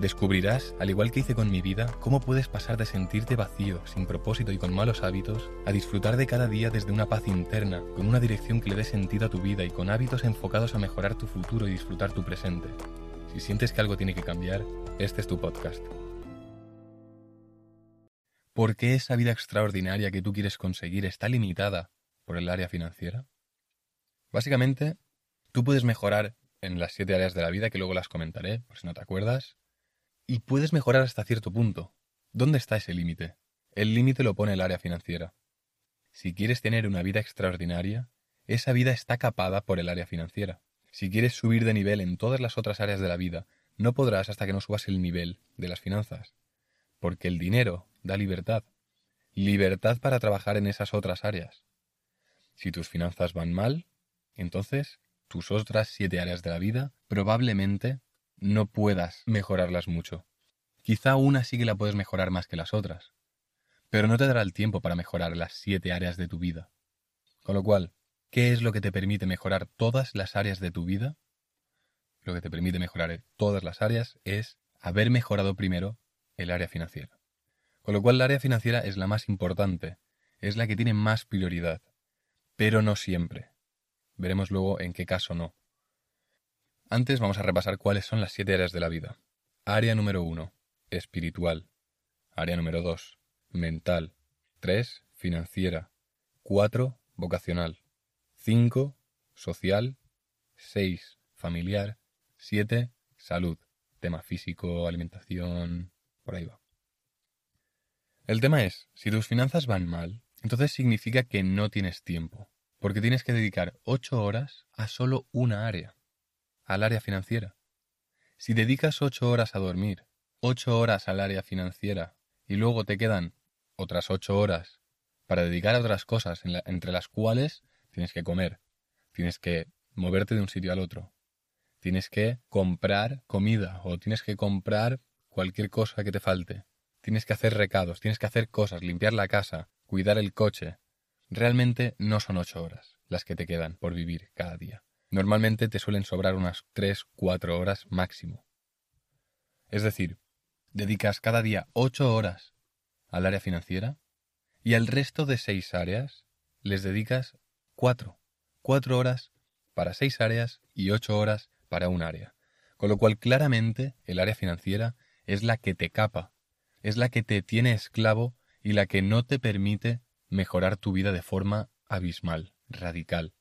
Descubrirás, al igual que hice con mi vida, cómo puedes pasar de sentirte vacío, sin propósito y con malos hábitos, a disfrutar de cada día desde una paz interna, con una dirección que le dé sentido a tu vida y con hábitos enfocados a mejorar tu futuro y disfrutar tu presente. Si sientes que algo tiene que cambiar, este es tu podcast. ¿Por qué esa vida extraordinaria que tú quieres conseguir está limitada por el área financiera? Básicamente, tú puedes mejorar en las siete áreas de la vida, que luego las comentaré, por si no te acuerdas, y puedes mejorar hasta cierto punto. ¿Dónde está ese límite? El límite lo pone el área financiera. Si quieres tener una vida extraordinaria, esa vida está capada por el área financiera. Si quieres subir de nivel en todas las otras áreas de la vida, no podrás hasta que no subas el nivel de las finanzas. Porque el dinero da libertad. Libertad para trabajar en esas otras áreas. Si tus finanzas van mal, entonces tus otras siete áreas de la vida probablemente no puedas mejorarlas mucho. Quizá una sí que la puedes mejorar más que las otras, pero no te dará el tiempo para mejorar las siete áreas de tu vida. Con lo cual, ¿qué es lo que te permite mejorar todas las áreas de tu vida? Lo que te permite mejorar todas las áreas es haber mejorado primero el área financiera. Con lo cual, la área financiera es la más importante, es la que tiene más prioridad, pero no siempre. Veremos luego en qué caso no. Antes vamos a repasar cuáles son las siete áreas de la vida. Área número uno, espiritual. Área número dos, mental. Tres, financiera. Cuatro, vocacional. Cinco, social. Seis, familiar. Siete, salud. Tema físico, alimentación, por ahí va. El tema es, si tus finanzas van mal, entonces significa que no tienes tiempo, porque tienes que dedicar ocho horas a solo una área al área financiera. Si dedicas ocho horas a dormir, ocho horas al área financiera y luego te quedan otras ocho horas para dedicar a otras cosas entre las cuales tienes que comer, tienes que moverte de un sitio al otro, tienes que comprar comida o tienes que comprar cualquier cosa que te falte, tienes que hacer recados, tienes que hacer cosas, limpiar la casa, cuidar el coche. Realmente no son ocho horas las que te quedan por vivir cada día. Normalmente te suelen sobrar unas 3-4 horas máximo. Es decir, dedicas cada día 8 horas al área financiera y al resto de 6 áreas les dedicas 4. 4 horas para 6 áreas y 8 horas para un área. Con lo cual claramente el área financiera es la que te capa, es la que te tiene esclavo y la que no te permite mejorar tu vida de forma abismal, radical.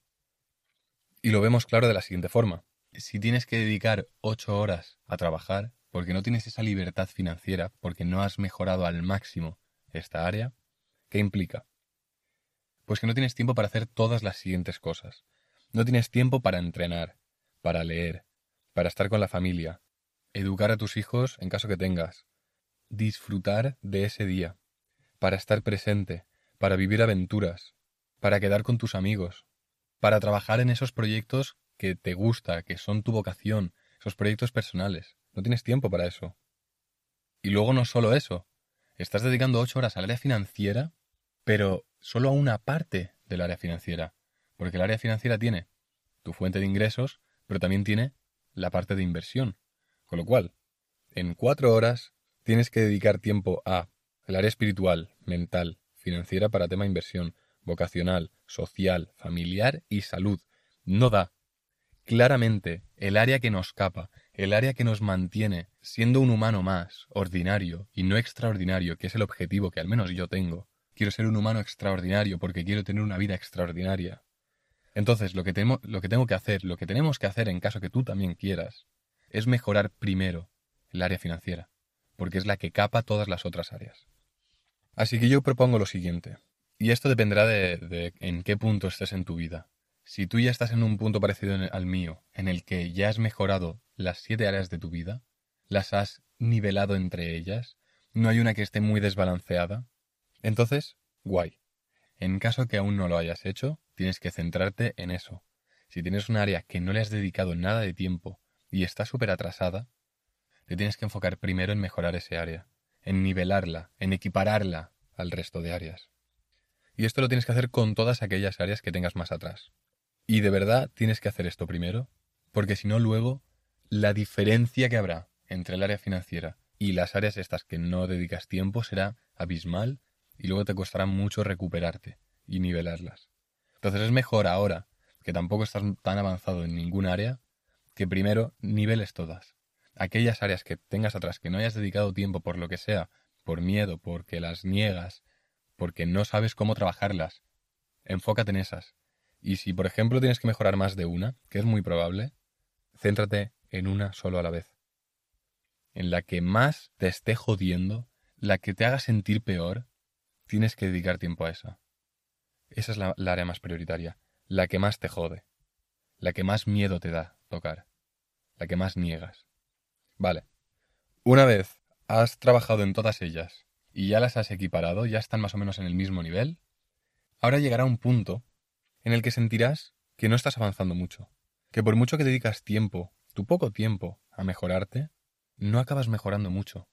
Y lo vemos claro de la siguiente forma. Si tienes que dedicar ocho horas a trabajar porque no tienes esa libertad financiera, porque no has mejorado al máximo esta área, ¿qué implica? Pues que no tienes tiempo para hacer todas las siguientes cosas. No tienes tiempo para entrenar, para leer, para estar con la familia, educar a tus hijos en caso que tengas, disfrutar de ese día, para estar presente, para vivir aventuras, para quedar con tus amigos, para trabajar en esos proyectos que te gusta, que son tu vocación, esos proyectos personales. No tienes tiempo para eso. Y luego no solo eso, estás dedicando ocho horas al área financiera, pero solo a una parte del área financiera. Porque el área financiera tiene tu fuente de ingresos, pero también tiene la parte de inversión. Con lo cual, en cuatro horas tienes que dedicar tiempo a el área espiritual, mental, financiera para tema inversión, vocacional, social, familiar y salud. No da. Claramente, el área que nos capa, el área que nos mantiene siendo un humano más, ordinario y no extraordinario, que es el objetivo que al menos yo tengo. Quiero ser un humano extraordinario porque quiero tener una vida extraordinaria. Entonces, lo que, tengo, lo que tengo que hacer, lo que tenemos que hacer en caso que tú también quieras, es mejorar primero el área financiera, porque es la que capa todas las otras áreas. Así que yo propongo lo siguiente. Y esto dependerá de, en qué punto estés en tu vida. Si tú ya estás en un punto parecido al mío, en el que ya has mejorado las siete áreas de tu vida, las has nivelado entre ellas, no hay una que esté muy desbalanceada, entonces, guay. En caso que aún no lo hayas hecho, tienes que centrarte en eso. Si tienes un área que no le has dedicado nada de tiempo y está súper atrasada, te tienes que enfocar primero en mejorar ese área, en nivelarla, en equipararla al resto de áreas. Y esto lo tienes que hacer con todas aquellas áreas que tengas más atrás. Y de verdad tienes que hacer esto primero, porque si no luego la diferencia que habrá entre el área financiera y las áreas estas que no dedicas tiempo será abismal y luego te costará mucho recuperarte y nivelarlas. Entonces es mejor ahora, que tampoco estás tan avanzado en ningún área, que primero niveles todas. Aquellas áreas que tengas atrás que no hayas dedicado tiempo por lo que sea, por miedo, porque las niegas, porque no sabes cómo trabajarlas, enfócate en esas. Y si, por ejemplo, tienes que mejorar más de una, que es muy probable, céntrate en una solo a la vez. En la que más te esté jodiendo, la que te haga sentir peor, tienes que dedicar tiempo a esa. Esa es la, área más prioritaria, la que más te jode, la que más miedo te da tocar, la que más niegas. Vale. Una vez has trabajado en todas ellas y ya las has equiparado, ya están más o menos en el mismo nivel, ahora llegará un punto en el que sentirás que no estás avanzando mucho, que por mucho que dedicas tiempo, tu poco tiempo, a mejorarte, no acabas mejorando mucho.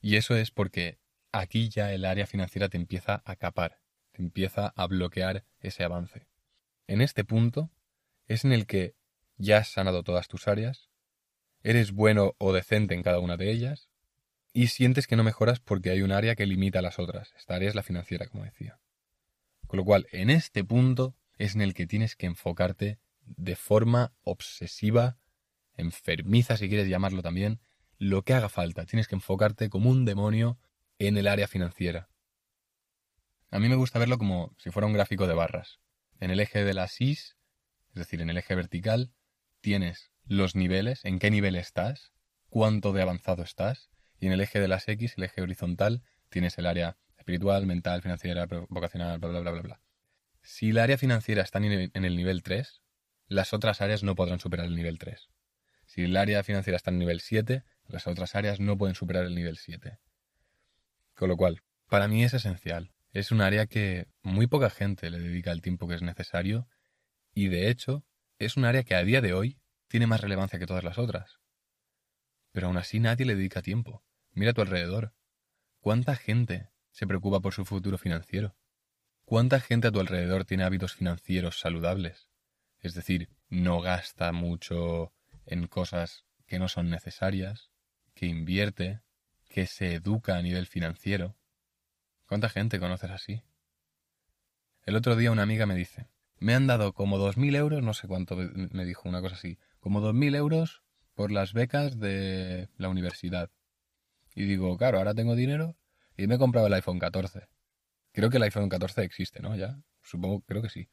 Y eso es porque aquí ya el área financiera te empieza a capar, te empieza a bloquear ese avance. En este punto es en el que ya has sanado todas tus áreas, eres bueno o decente en cada una de ellas, y sientes que no mejoras porque hay un área que limita a las otras. Esta área es la financiera, como decía. Con lo cual, en este punto es en el que tienes que enfocarte de forma obsesiva, enfermiza si quieres llamarlo también, lo que haga falta. Tienes que enfocarte como un demonio en el área financiera. A mí me gusta verlo como si fuera un gráfico de barras. En el eje de la SIS, es decir, en el eje vertical, tienes los niveles, en qué nivel estás, cuánto de avanzado estás, y en el eje de las X, el eje horizontal, tienes el área espiritual, mental, financiera, vocacional, bla, bla, bla, bla, bla. Si el área financiera está en el nivel 3, las otras áreas no podrán superar el nivel 3. Si el área financiera está en el nivel 7, las otras áreas no pueden superar el nivel 7. Con lo cual, para mí es esencial. Es un área que muy poca gente le dedica el tiempo que es necesario y de hecho es un área que a día de hoy tiene más relevancia que todas las otras. Pero aún así nadie le dedica tiempo. Mira a tu alrededor. ¿Cuánta gente se preocupa por su futuro financiero? ¿Cuánta gente a tu alrededor tiene hábitos financieros saludables? Es decir, no gasta mucho en cosas que no son necesarias, que invierte, que se educa a nivel financiero. ¿Cuánta gente conoces así? El otro día una amiga me dice, me han dado como dos mil euros, no sé cuánto me dijo, una cosa así, como dos mil euros por las becas de la universidad. Y digo, claro, ahora tengo dinero y me he comprado el iPhone 14. Creo que el iPhone 14 existe, ¿no? Ya, supongo, creo que sí.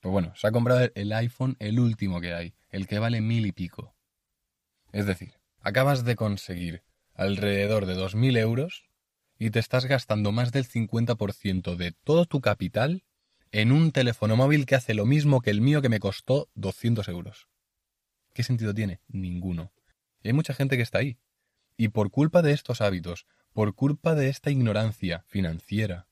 Pues bueno, se ha comprado el iPhone el último que hay, el que vale mil y pico. Es decir, acabas de conseguir alrededor de dos mil euros y te estás gastando más del 50% de todo tu capital en un teléfono móvil que hace lo mismo que el mío que me costó 200 euros. ¿Qué sentido tiene? Ninguno. Y hay mucha gente que está ahí, y por culpa de estos hábitos, por culpa de esta ignorancia financiera,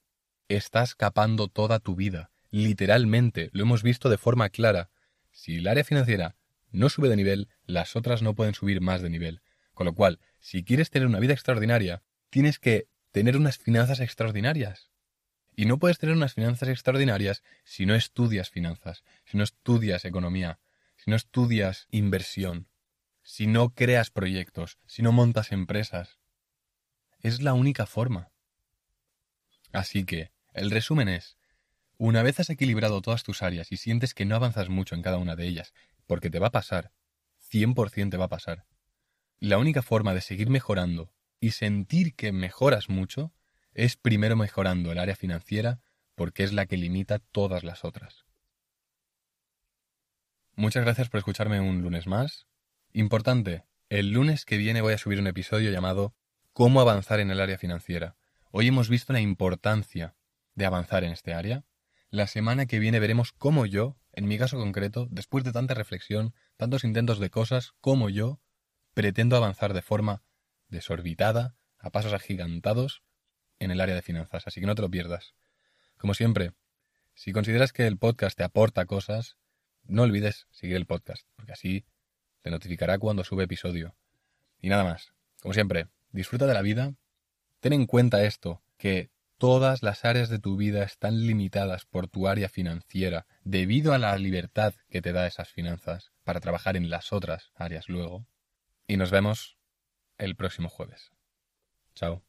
estás capando toda tu vida. Literalmente, lo hemos visto de forma clara. Si el área financiera no sube de nivel, las otras no pueden subir más de nivel. Con lo cual, si quieres tener una vida extraordinaria, tienes que tener unas finanzas extraordinarias. Y no puedes tener unas finanzas extraordinarias si no estudias finanzas, si no estudias economía, si no estudias inversión si no creas proyectos, si no montas empresas. Es la única forma. Así que, el resumen es, una vez has equilibrado todas tus áreas y sientes que no avanzas mucho en cada una de ellas, porque te va a pasar, 100% te va a pasar, la única forma de seguir mejorando y sentir que mejoras mucho es primero mejorando el área financiera porque es la que limita todas las otras. Muchas gracias por escucharme un lunes más. Importante, el lunes que viene voy a subir un episodio llamado Cómo avanzar en el área financiera. Hoy hemos visto la importancia de avanzar en este área. La semana que viene veremos cómo yo, en mi caso concreto, después de tanta reflexión, tantos intentos de cosas, cómo yo pretendo avanzar de forma desorbitada, a pasos agigantados, en el área de finanzas. Así que no te lo pierdas. Como siempre, si consideras que el podcast te aporta cosas, no olvides seguir el podcast, porque así te notificará cuando sube episodio. Y nada más. Como siempre, disfruta de la vida. Ten en cuenta esto, que todas las áreas de tu vida están limitadas por tu área financiera debido a la libertad que te da esas finanzas para trabajar en las otras áreas luego. Y nos vemos el próximo jueves. Chao.